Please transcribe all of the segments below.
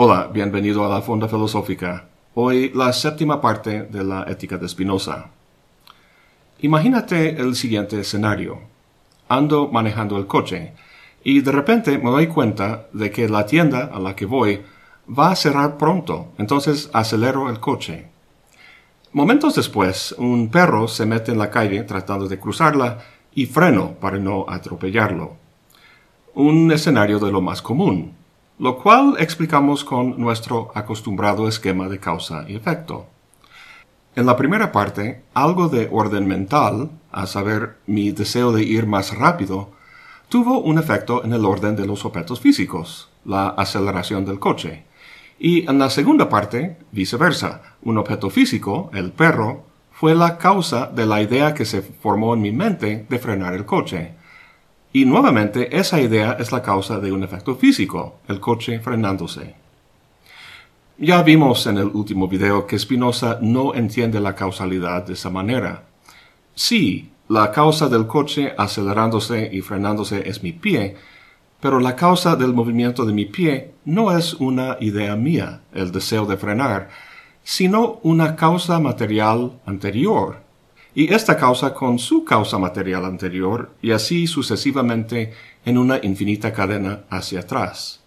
Hola, bienvenido a la Fonda Filosófica. Hoy la séptima parte de la ética de Spinoza. Imagínate el siguiente escenario. Ando manejando el coche y de repente me doy cuenta de que la tienda a la que voy va a cerrar pronto, entonces acelero el coche. Momentos después, un perro se mete en la calle tratando de cruzarla y freno para no atropellarlo. Un escenario de lo más común lo cual explicamos con nuestro acostumbrado esquema de causa y efecto. En la primera parte, algo de orden mental, a saber, mi deseo de ir más rápido, tuvo un efecto en el orden de los objetos físicos, la aceleración del coche. Y en la segunda parte, viceversa, un objeto físico, el perro, fue la causa de la idea que se formó en mi mente de frenar el coche. Y nuevamente esa idea es la causa de un efecto físico, el coche frenándose. Ya vimos en el último video que Spinoza no entiende la causalidad de esa manera. Sí, la causa del coche acelerándose y frenándose es mi pie, pero la causa del movimiento de mi pie no es una idea mía, el deseo de frenar, sino una causa material anterior, y esta causa con su causa material anterior, y así sucesivamente en una infinita cadena hacia atrás.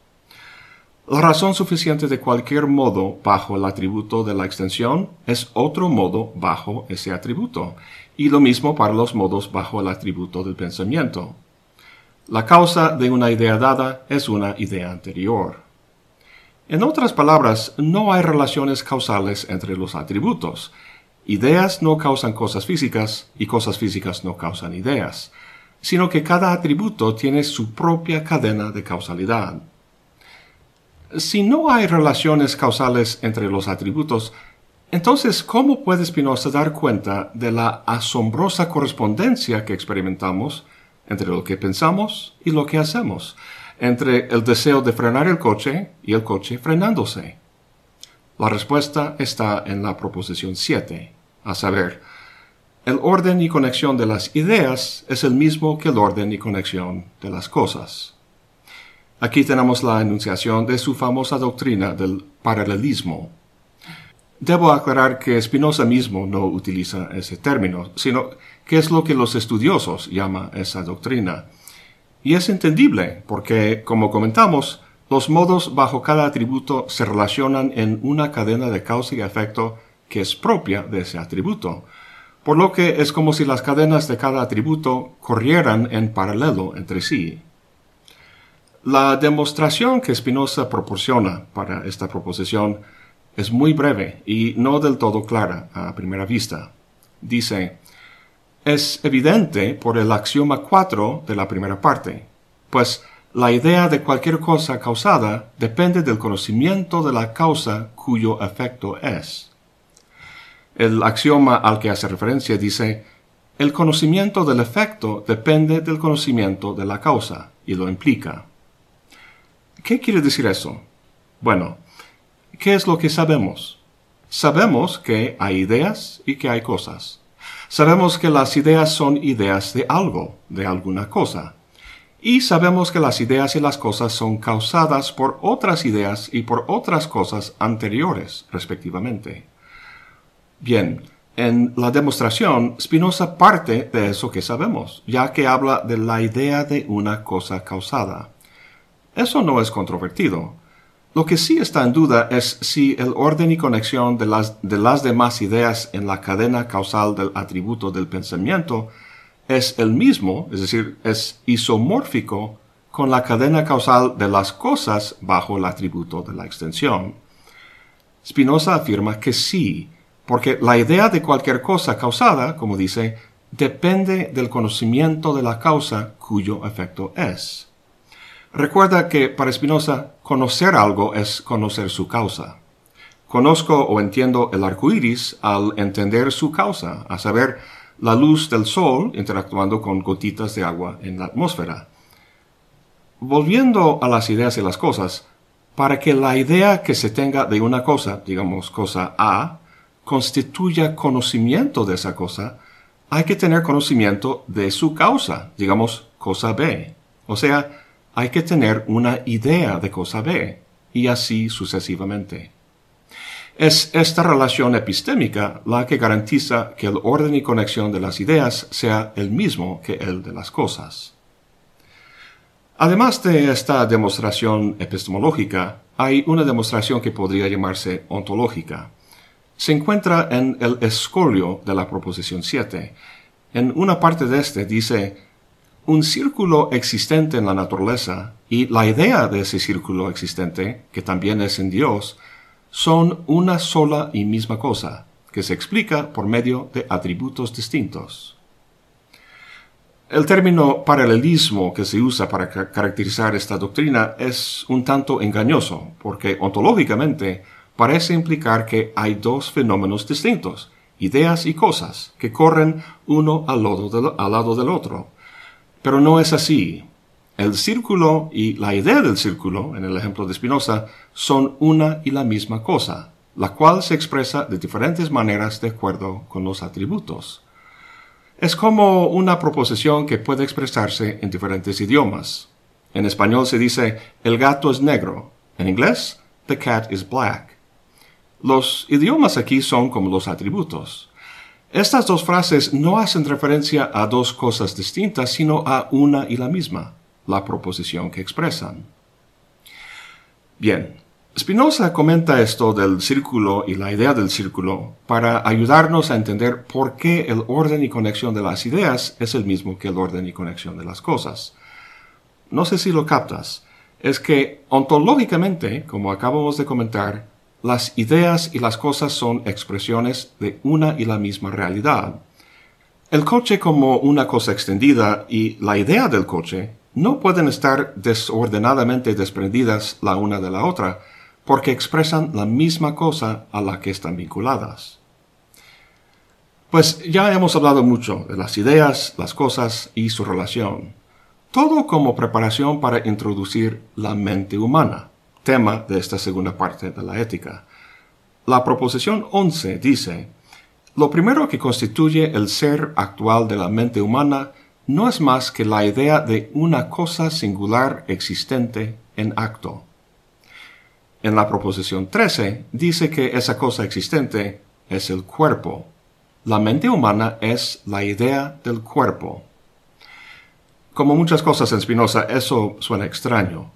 La razón suficiente de cualquier modo bajo el atributo de la extensión es otro modo bajo ese atributo, y lo mismo para los modos bajo el atributo del pensamiento. La causa de una idea dada es una idea anterior. En otras palabras, no hay relaciones causales entre los atributos, Ideas no causan cosas físicas y cosas físicas no causan ideas, sino que cada atributo tiene su propia cadena de causalidad. Si no hay relaciones causales entre los atributos, entonces, ¿cómo puede Spinoza dar cuenta de la asombrosa correspondencia que experimentamos entre lo que pensamos y lo que hacemos, entre el deseo de frenar el coche y el coche frenándose? La respuesta está en la proposición 7, a saber, el orden y conexión de las ideas es el mismo que el orden y conexión de las cosas. Aquí tenemos la enunciación de su famosa doctrina del paralelismo. Debo aclarar que Spinoza mismo no utiliza ese término, sino que es lo que los estudiosos llaman esa doctrina. Y es entendible porque, como comentamos, los modos bajo cada atributo se relacionan en una cadena de causa y efecto que es propia de ese atributo, por lo que es como si las cadenas de cada atributo corrieran en paralelo entre sí. La demostración que Spinoza proporciona para esta proposición es muy breve y no del todo clara a primera vista. Dice, es evidente por el axioma 4 de la primera parte, pues la idea de cualquier cosa causada depende del conocimiento de la causa cuyo efecto es. El axioma al que hace referencia dice, el conocimiento del efecto depende del conocimiento de la causa, y lo implica. ¿Qué quiere decir eso? Bueno, ¿qué es lo que sabemos? Sabemos que hay ideas y que hay cosas. Sabemos que las ideas son ideas de algo, de alguna cosa. Y sabemos que las ideas y las cosas son causadas por otras ideas y por otras cosas anteriores, respectivamente. Bien, en la demostración, Spinoza parte de eso que sabemos, ya que habla de la idea de una cosa causada. Eso no es controvertido. Lo que sí está en duda es si el orden y conexión de las, de las demás ideas en la cadena causal del atributo del pensamiento es el mismo, es decir, es isomórfico con la cadena causal de las cosas bajo el atributo de la extensión. Spinoza afirma que sí, porque la idea de cualquier cosa causada, como dice, depende del conocimiento de la causa cuyo efecto es. Recuerda que para Spinoza conocer algo es conocer su causa. Conozco o entiendo el arco iris al entender su causa, a saber, la luz del sol interactuando con gotitas de agua en la atmósfera. Volviendo a las ideas y las cosas, para que la idea que se tenga de una cosa, digamos cosa A, constituya conocimiento de esa cosa, hay que tener conocimiento de su causa, digamos cosa B. O sea, hay que tener una idea de cosa B. y así sucesivamente. Es esta relación epistémica la que garantiza que el orden y conexión de las ideas sea el mismo que el de las cosas. Además de esta demostración epistemológica, hay una demostración que podría llamarse ontológica. Se encuentra en el escolio de la proposición 7. En una parte de este dice, un círculo existente en la naturaleza y la idea de ese círculo existente, que también es en Dios, son una sola y misma cosa, que se explica por medio de atributos distintos. El término paralelismo que se usa para caracterizar esta doctrina es un tanto engañoso, porque ontológicamente parece implicar que hay dos fenómenos distintos, ideas y cosas, que corren uno al lado, al lado del otro. Pero no es así. El círculo y la idea del círculo, en el ejemplo de Spinoza, son una y la misma cosa, la cual se expresa de diferentes maneras de acuerdo con los atributos. Es como una proposición que puede expresarse en diferentes idiomas. En español se dice el gato es negro. En inglés, the cat is black. Los idiomas aquí son como los atributos. Estas dos frases no hacen referencia a dos cosas distintas, sino a una y la misma la proposición que expresan. Bien, Spinoza comenta esto del círculo y la idea del círculo para ayudarnos a entender por qué el orden y conexión de las ideas es el mismo que el orden y conexión de las cosas. No sé si lo captas, es que ontológicamente, como acabamos de comentar, las ideas y las cosas son expresiones de una y la misma realidad. El coche como una cosa extendida y la idea del coche no pueden estar desordenadamente desprendidas la una de la otra, porque expresan la misma cosa a la que están vinculadas. Pues ya hemos hablado mucho de las ideas, las cosas y su relación, todo como preparación para introducir la mente humana, tema de esta segunda parte de la ética. La proposición 11 dice, lo primero que constituye el ser actual de la mente humana no es más que la idea de una cosa singular existente en acto. En la proposición 13 dice que esa cosa existente es el cuerpo. La mente humana es la idea del cuerpo. Como muchas cosas en Spinoza, eso suena extraño.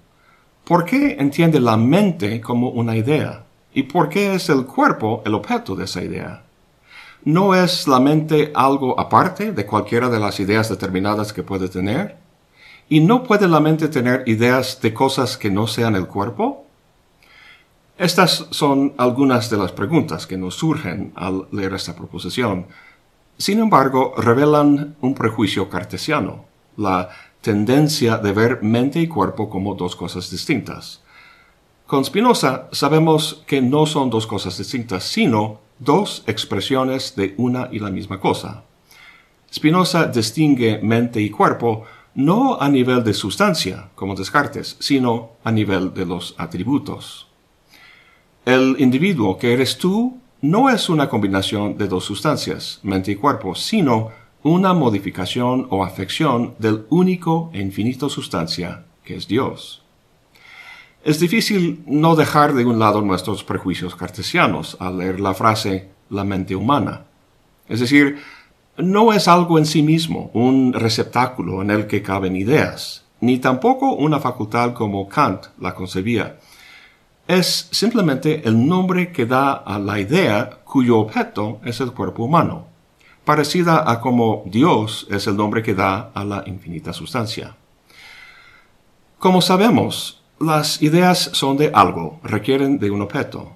¿Por qué entiende la mente como una idea? ¿Y por qué es el cuerpo el objeto de esa idea? ¿No es la mente algo aparte de cualquiera de las ideas determinadas que puede tener? ¿Y no puede la mente tener ideas de cosas que no sean el cuerpo? Estas son algunas de las preguntas que nos surgen al leer esta proposición. Sin embargo, revelan un prejuicio cartesiano, la tendencia de ver mente y cuerpo como dos cosas distintas. Con Spinoza sabemos que no son dos cosas distintas, sino dos expresiones de una y la misma cosa. Spinoza distingue mente y cuerpo no a nivel de sustancia, como Descartes, sino a nivel de los atributos. El individuo que eres tú no es una combinación de dos sustancias, mente y cuerpo, sino una modificación o afección del único e infinito sustancia que es Dios. Es difícil no dejar de un lado nuestros prejuicios cartesianos al leer la frase la mente humana. Es decir, no es algo en sí mismo, un receptáculo en el que caben ideas, ni tampoco una facultad como Kant la concebía. Es simplemente el nombre que da a la idea cuyo objeto es el cuerpo humano, parecida a como Dios es el nombre que da a la infinita sustancia. Como sabemos, las ideas son de algo, requieren de un objeto.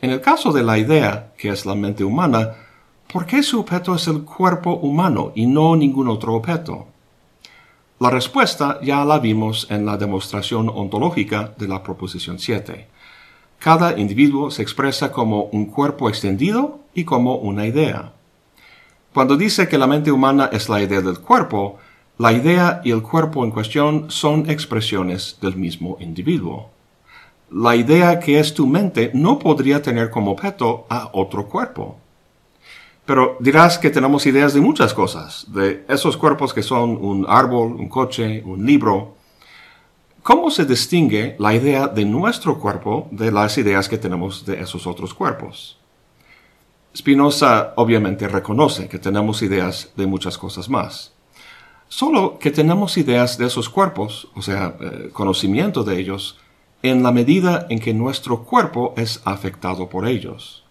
En el caso de la idea, que es la mente humana, ¿por qué su objeto es el cuerpo humano y no ningún otro objeto? La respuesta ya la vimos en la demostración ontológica de la proposición 7. Cada individuo se expresa como un cuerpo extendido y como una idea. Cuando dice que la mente humana es la idea del cuerpo, la idea y el cuerpo en cuestión son expresiones del mismo individuo. La idea que es tu mente no podría tener como objeto a otro cuerpo. Pero dirás que tenemos ideas de muchas cosas, de esos cuerpos que son un árbol, un coche, un libro. ¿Cómo se distingue la idea de nuestro cuerpo de las ideas que tenemos de esos otros cuerpos? Spinoza obviamente reconoce que tenemos ideas de muchas cosas más. Solo que tenemos ideas de esos cuerpos, o sea, eh, conocimiento de ellos, en la medida en que nuestro cuerpo es afectado por ellos.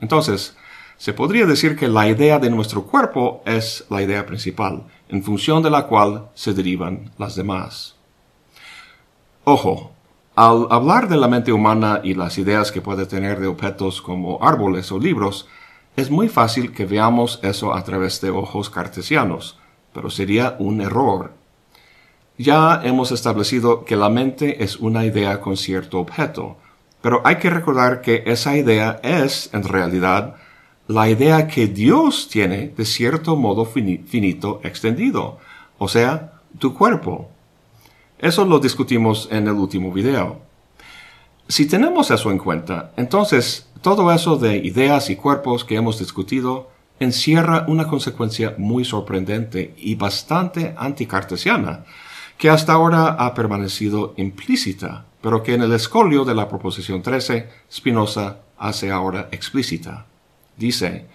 Entonces, se podría decir que la idea de nuestro cuerpo es la idea principal, en función de la cual se derivan las demás. Ojo, al hablar de la mente humana y las ideas que puede tener de objetos como árboles o libros, es muy fácil que veamos eso a través de ojos cartesianos, pero sería un error. Ya hemos establecido que la mente es una idea con cierto objeto, pero hay que recordar que esa idea es, en realidad, la idea que Dios tiene de cierto modo finito extendido, o sea, tu cuerpo. Eso lo discutimos en el último video. Si tenemos eso en cuenta, entonces todo eso de ideas y cuerpos que hemos discutido encierra una consecuencia muy sorprendente y bastante anticartesiana, que hasta ahora ha permanecido implícita, pero que en el escolio de la proposición 13 Spinoza hace ahora explícita. Dice,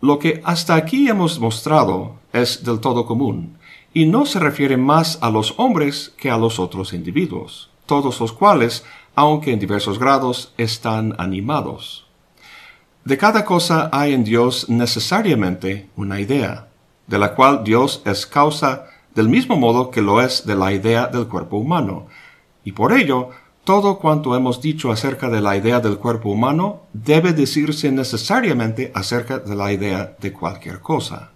lo que hasta aquí hemos mostrado es del todo común, y no se refiere más a los hombres que a los otros individuos, todos los cuales, aunque en diversos grados, están animados. De cada cosa hay en Dios necesariamente una idea, de la cual Dios es causa del mismo modo que lo es de la idea del cuerpo humano, y por ello todo cuanto hemos dicho acerca de la idea del cuerpo humano debe decirse necesariamente acerca de la idea de cualquier cosa.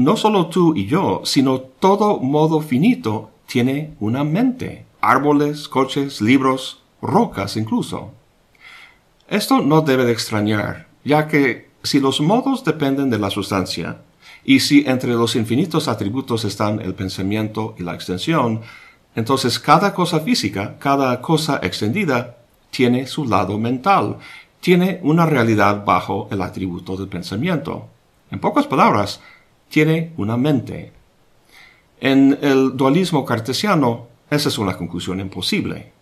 No solo tú y yo, sino todo modo finito tiene una mente, árboles, coches, libros, rocas incluso. Esto no debe de extrañar, ya que si los modos dependen de la sustancia, y si entre los infinitos atributos están el pensamiento y la extensión, entonces cada cosa física, cada cosa extendida, tiene su lado mental, tiene una realidad bajo el atributo del pensamiento. En pocas palabras, tiene una mente. En el dualismo cartesiano, esa es una conclusión imposible.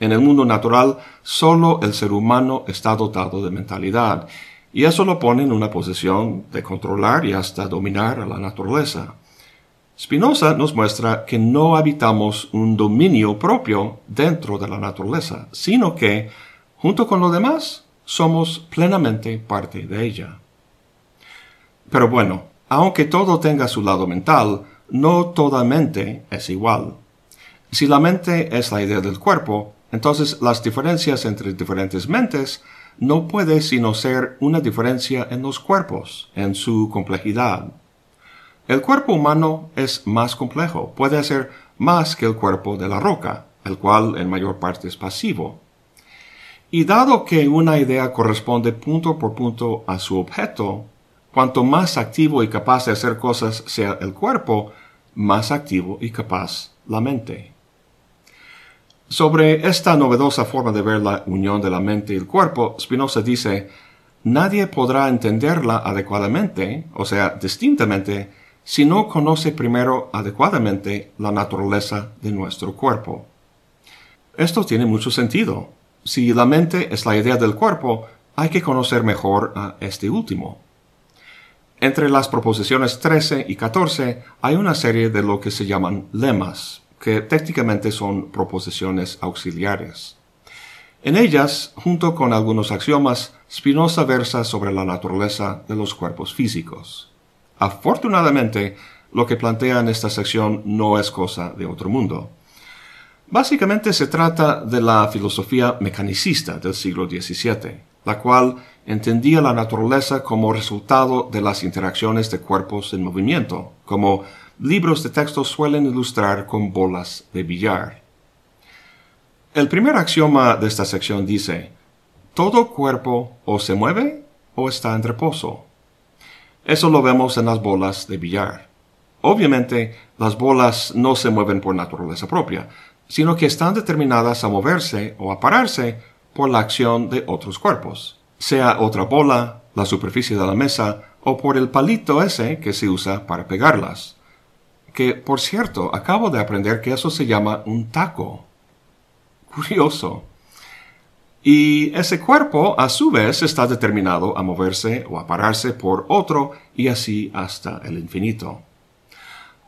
En el mundo natural, solo el ser humano está dotado de mentalidad, y eso lo pone en una posición de controlar y hasta dominar a la naturaleza. Spinoza nos muestra que no habitamos un dominio propio dentro de la naturaleza, sino que, junto con lo demás, somos plenamente parte de ella. Pero bueno, aunque todo tenga su lado mental, no toda mente es igual. Si la mente es la idea del cuerpo, entonces las diferencias entre diferentes mentes no puede sino ser una diferencia en los cuerpos, en su complejidad. El cuerpo humano es más complejo, puede hacer más que el cuerpo de la roca, el cual en mayor parte es pasivo. Y dado que una idea corresponde punto por punto a su objeto, cuanto más activo y capaz de hacer cosas sea el cuerpo, más activo y capaz la mente. Sobre esta novedosa forma de ver la unión de la mente y el cuerpo, Spinoza dice, nadie podrá entenderla adecuadamente, o sea, distintamente, si no conoce primero adecuadamente la naturaleza de nuestro cuerpo. Esto tiene mucho sentido. Si la mente es la idea del cuerpo, hay que conocer mejor a este último. Entre las proposiciones 13 y 14 hay una serie de lo que se llaman lemas, que técnicamente son proposiciones auxiliares. En ellas, junto con algunos axiomas, Spinoza versa sobre la naturaleza de los cuerpos físicos. Afortunadamente, lo que plantea en esta sección no es cosa de otro mundo. Básicamente se trata de la filosofía mecanicista del siglo XVII, la cual entendía la naturaleza como resultado de las interacciones de cuerpos en movimiento, como libros de texto suelen ilustrar con bolas de billar. El primer axioma de esta sección dice, todo cuerpo o se mueve o está en reposo. Eso lo vemos en las bolas de billar. Obviamente, las bolas no se mueven por naturaleza propia, sino que están determinadas a moverse o a pararse por la acción de otros cuerpos, sea otra bola, la superficie de la mesa o por el palito ese que se usa para pegarlas. que, por cierto, acabo de aprender que eso se llama un taco. Curioso. Y ese cuerpo, a su vez, está determinado a moverse o a pararse por otro y así hasta el infinito.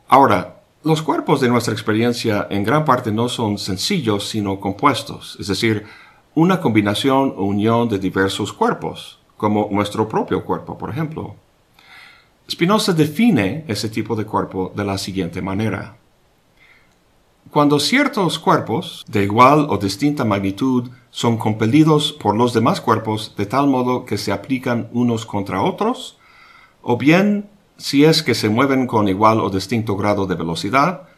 Ahora, los cuerpos de nuestra experiencia en gran parte no son sencillos, sino compuestos, es decir, una combinación o unión de diversos cuerpos, como nuestro propio cuerpo, por ejemplo. Spinoza define ese tipo de cuerpo de la siguiente manera. Cuando ciertos cuerpos, de igual o distinta magnitud, son compelidos por los demás cuerpos de tal modo que se aplican unos contra otros, o bien si es que se mueven con igual o distinto grado de velocidad,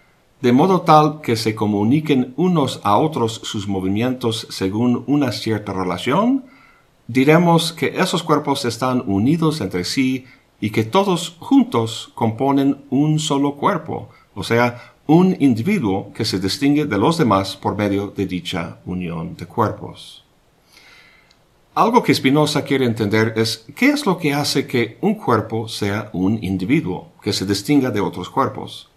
de modo tal que se comuniquen unos a otros sus movimientos según una cierta relación, diremos que esos cuerpos están unidos entre sí y que todos juntos componen un solo cuerpo, o sea, un individuo que se distingue de los demás por medio de dicha unión de cuerpos. Algo que Spinoza quiere entender es qué es lo que hace que un cuerpo sea un individuo, que se distinga de otros cuerpos.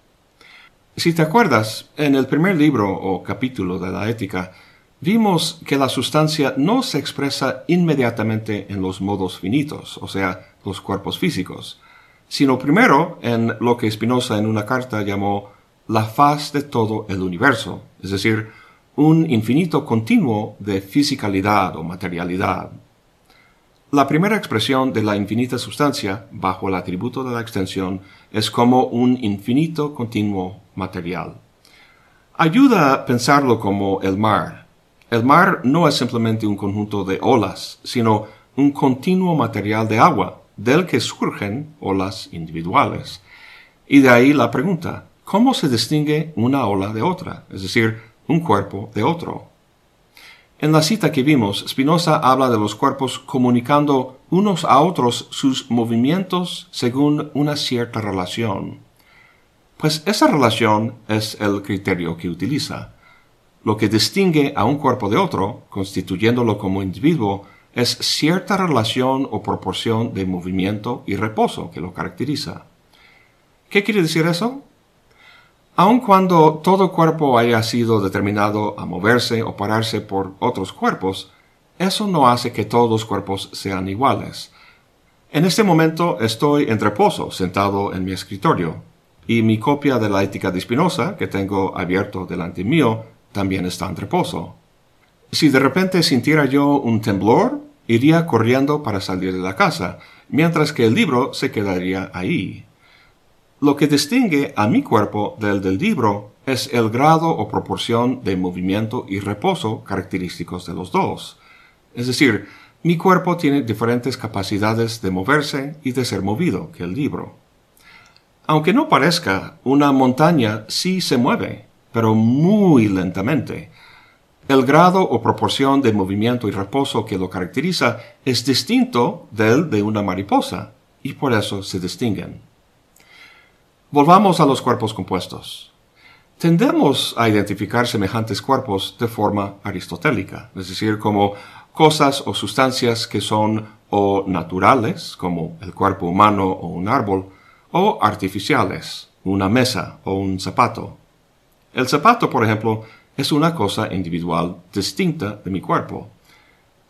Si te acuerdas, en el primer libro o capítulo de la ética, vimos que la sustancia no se expresa inmediatamente en los modos finitos, o sea, los cuerpos físicos, sino primero en lo que Spinoza en una carta llamó la faz de todo el universo, es decir, un infinito continuo de fisicalidad o materialidad. La primera expresión de la infinita sustancia, bajo el atributo de la extensión, es como un infinito continuo material. Ayuda a pensarlo como el mar. El mar no es simplemente un conjunto de olas, sino un continuo material de agua, del que surgen olas individuales. Y de ahí la pregunta, ¿Cómo se distingue una ola de otra? Es decir, un cuerpo de otro. En la cita que vimos, Spinoza habla de los cuerpos comunicando unos a otros sus movimientos según una cierta relación. Pues esa relación es el criterio que utiliza. Lo que distingue a un cuerpo de otro, constituyéndolo como individuo, es cierta relación o proporción de movimiento y reposo que lo caracteriza. ¿Qué quiere decir eso? Aun cuando todo cuerpo haya sido determinado a moverse o pararse por otros cuerpos, eso no hace que todos los cuerpos sean iguales. En este momento estoy en reposo, sentado en mi escritorio, y mi copia de la ética de Spinoza, que tengo abierto delante mío, también está en reposo. Si de repente sintiera yo un temblor, iría corriendo para salir de la casa, mientras que el libro se quedaría ahí. Lo que distingue a mi cuerpo del del libro es el grado o proporción de movimiento y reposo característicos de los dos. Es decir, mi cuerpo tiene diferentes capacidades de moverse y de ser movido que el libro. Aunque no parezca, una montaña sí se mueve, pero muy lentamente. El grado o proporción de movimiento y reposo que lo caracteriza es distinto del de una mariposa, y por eso se distinguen. Volvamos a los cuerpos compuestos. Tendemos a identificar semejantes cuerpos de forma aristotélica, es decir, como cosas o sustancias que son o naturales, como el cuerpo humano o un árbol, o artificiales, una mesa o un zapato. El zapato, por ejemplo, es una cosa individual distinta de mi cuerpo.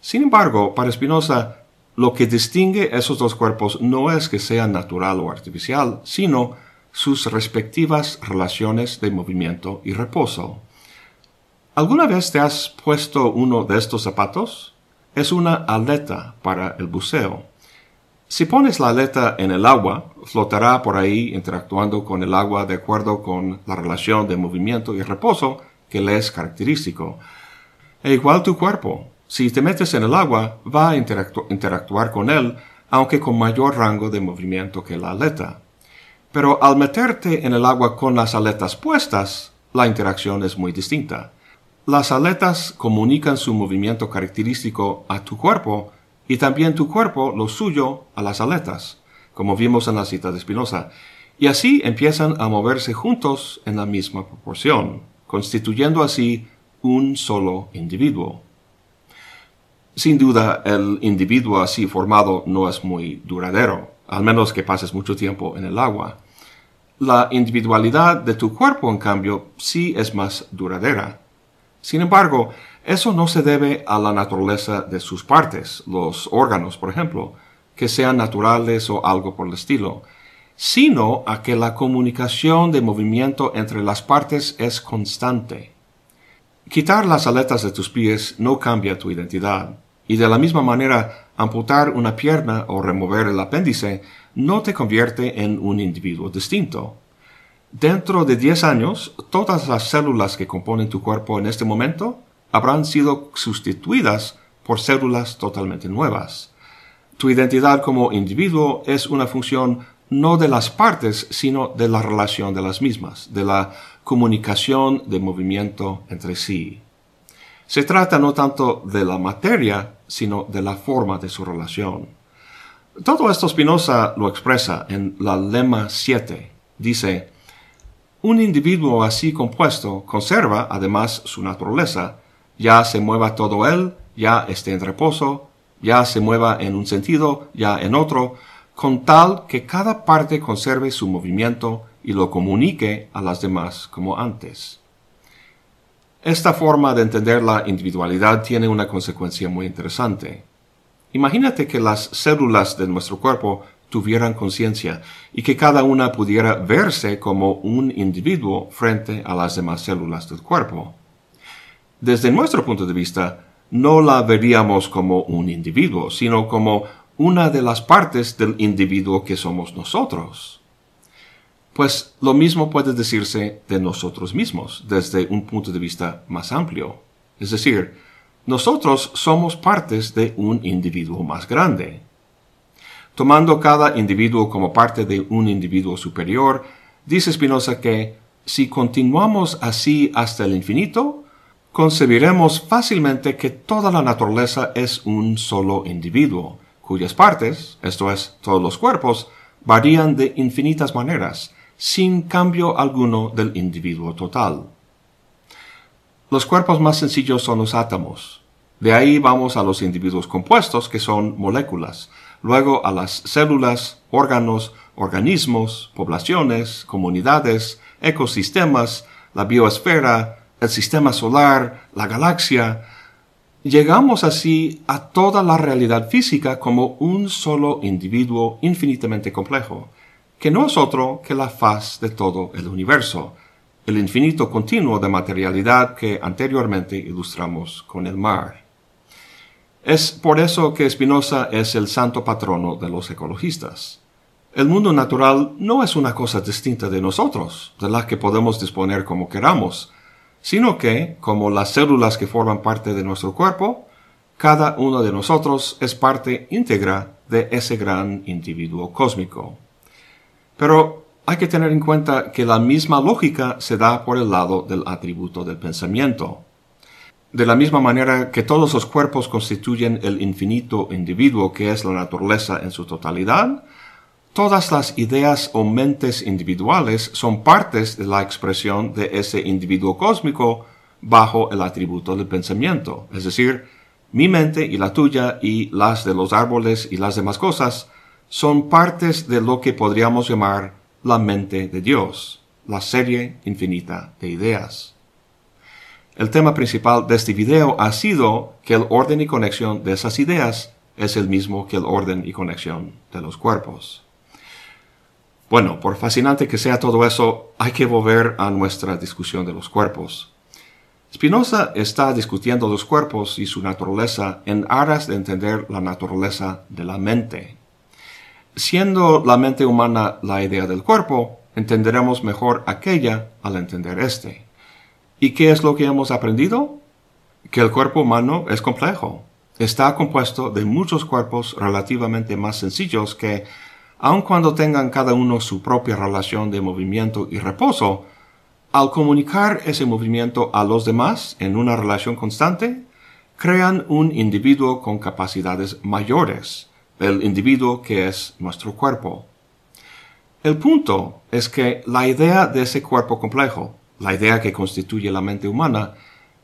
Sin embargo, para Spinoza, lo que distingue esos dos cuerpos no es que sea natural o artificial, sino sus respectivas relaciones de movimiento y reposo. ¿Alguna vez te has puesto uno de estos zapatos? Es una aleta para el buceo. Si pones la aleta en el agua, flotará por ahí interactuando con el agua de acuerdo con la relación de movimiento y reposo que le es característico. E igual tu cuerpo. Si te metes en el agua, va a interactuar con él, aunque con mayor rango de movimiento que la aleta. Pero al meterte en el agua con las aletas puestas, la interacción es muy distinta. Las aletas comunican su movimiento característico a tu cuerpo y también tu cuerpo lo suyo a las aletas, como vimos en la cita de Spinoza, y así empiezan a moverse juntos en la misma proporción, constituyendo así un solo individuo. Sin duda, el individuo así formado no es muy duradero, al menos que pases mucho tiempo en el agua. La individualidad de tu cuerpo, en cambio, sí es más duradera. Sin embargo, eso no se debe a la naturaleza de sus partes, los órganos, por ejemplo, que sean naturales o algo por el estilo, sino a que la comunicación de movimiento entre las partes es constante. Quitar las aletas de tus pies no cambia tu identidad, y de la misma manera amputar una pierna o remover el apéndice no te convierte en un individuo distinto. Dentro de 10 años, todas las células que componen tu cuerpo en este momento habrán sido sustituidas por células totalmente nuevas. Tu identidad como individuo es una función no de las partes, sino de la relación de las mismas, de la comunicación de movimiento entre sí. Se trata no tanto de la materia, sino de la forma de su relación. Todo esto Spinoza lo expresa en la lema 7. Dice, un individuo así compuesto conserva además su naturaleza, ya se mueva todo él, ya esté en reposo, ya se mueva en un sentido, ya en otro, con tal que cada parte conserve su movimiento y lo comunique a las demás como antes. Esta forma de entender la individualidad tiene una consecuencia muy interesante. Imagínate que las células de nuestro cuerpo tuvieran conciencia y que cada una pudiera verse como un individuo frente a las demás células del cuerpo desde nuestro punto de vista, no la veríamos como un individuo, sino como una de las partes del individuo que somos nosotros. Pues lo mismo puede decirse de nosotros mismos desde un punto de vista más amplio. Es decir, nosotros somos partes de un individuo más grande. Tomando cada individuo como parte de un individuo superior, dice Spinoza que si continuamos así hasta el infinito, concebiremos fácilmente que toda la naturaleza es un solo individuo, cuyas partes, esto es, todos los cuerpos, varían de infinitas maneras, sin cambio alguno del individuo total. Los cuerpos más sencillos son los átomos. De ahí vamos a los individuos compuestos, que son moléculas, luego a las células, órganos, organismos, poblaciones, comunidades, ecosistemas, la biosfera, el sistema solar, la galaxia, llegamos así a toda la realidad física como un solo individuo infinitamente complejo, que no es otro que la faz de todo el universo, el infinito continuo de materialidad que anteriormente ilustramos con el mar. Es por eso que Spinoza es el santo patrono de los ecologistas. El mundo natural no es una cosa distinta de nosotros, de la que podemos disponer como queramos, sino que, como las células que forman parte de nuestro cuerpo, cada uno de nosotros es parte íntegra de ese gran individuo cósmico. Pero hay que tener en cuenta que la misma lógica se da por el lado del atributo del pensamiento. De la misma manera que todos los cuerpos constituyen el infinito individuo que es la naturaleza en su totalidad, Todas las ideas o mentes individuales son partes de la expresión de ese individuo cósmico bajo el atributo del pensamiento. Es decir, mi mente y la tuya y las de los árboles y las demás cosas son partes de lo que podríamos llamar la mente de Dios, la serie infinita de ideas. El tema principal de este video ha sido que el orden y conexión de esas ideas es el mismo que el orden y conexión de los cuerpos. Bueno, por fascinante que sea todo eso, hay que volver a nuestra discusión de los cuerpos. Spinoza está discutiendo los cuerpos y su naturaleza en aras de entender la naturaleza de la mente. Siendo la mente humana la idea del cuerpo, entenderemos mejor aquella al entender este. ¿Y qué es lo que hemos aprendido? Que el cuerpo humano es complejo. Está compuesto de muchos cuerpos relativamente más sencillos que aun cuando tengan cada uno su propia relación de movimiento y reposo, al comunicar ese movimiento a los demás en una relación constante, crean un individuo con capacidades mayores, el individuo que es nuestro cuerpo. El punto es que la idea de ese cuerpo complejo, la idea que constituye la mente humana,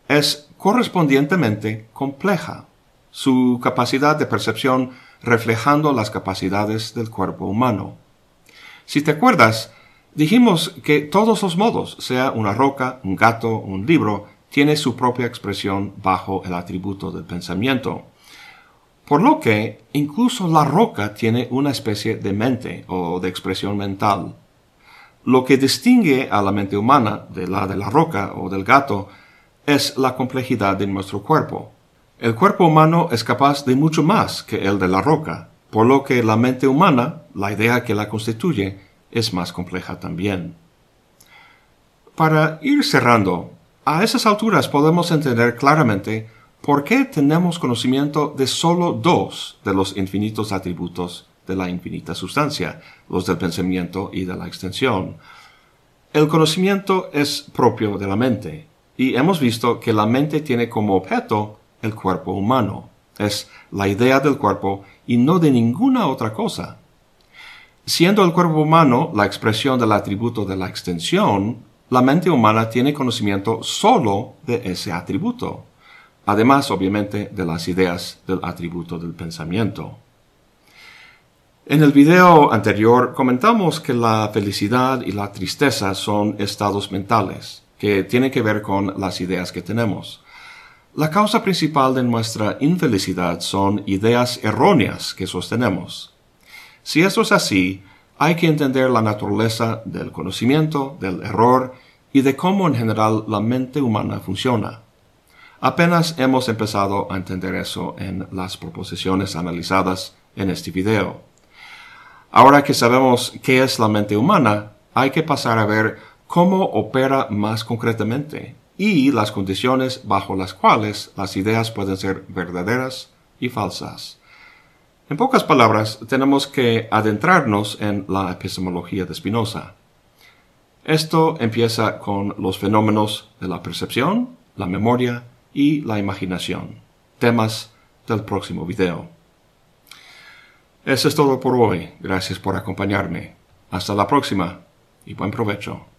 es correspondientemente compleja. Su capacidad de percepción reflejando las capacidades del cuerpo humano. Si te acuerdas, Dijimos que todos los modos, sea una roca, un gato, un libro, tiene su propia expresión bajo el atributo del pensamiento. Por lo que incluso la roca tiene una especie de mente o de expresión mental. Lo que distingue a la mente humana de la de la roca o del gato es la complejidad de nuestro cuerpo. El cuerpo humano es capaz de mucho más que el de la roca, por lo que la mente humana, la idea que la constituye, es más compleja también. Para ir cerrando, a esas alturas podemos entender claramente por qué tenemos conocimiento de solo dos de los infinitos atributos de la infinita sustancia, los del pensamiento y de la extensión. El conocimiento es propio de la mente, y hemos visto que la mente tiene como objeto el cuerpo humano. Es la idea del cuerpo y no de ninguna otra cosa. Siendo el cuerpo humano la expresión del atributo de la extensión, la mente humana tiene conocimiento solo de ese atributo, además obviamente de las ideas del atributo del pensamiento. En el video anterior comentamos que la felicidad y la tristeza son estados mentales, que tienen que ver con las ideas que tenemos. La causa principal de nuestra infelicidad son ideas erróneas que sostenemos. Si esto es así, hay que entender la naturaleza del conocimiento, del error y de cómo en general la mente humana funciona. Apenas hemos empezado a entender eso en las proposiciones analizadas en este video. Ahora que sabemos qué es la mente humana, hay que pasar a ver cómo opera más concretamente y las condiciones bajo las cuales las ideas pueden ser verdaderas y falsas. En pocas palabras, tenemos que adentrarnos en la epistemología de Spinoza. Esto empieza con los fenómenos de la percepción, la memoria y la imaginación, temas del próximo video. Eso es todo por hoy. Gracias por acompañarme. Hasta la próxima y buen provecho.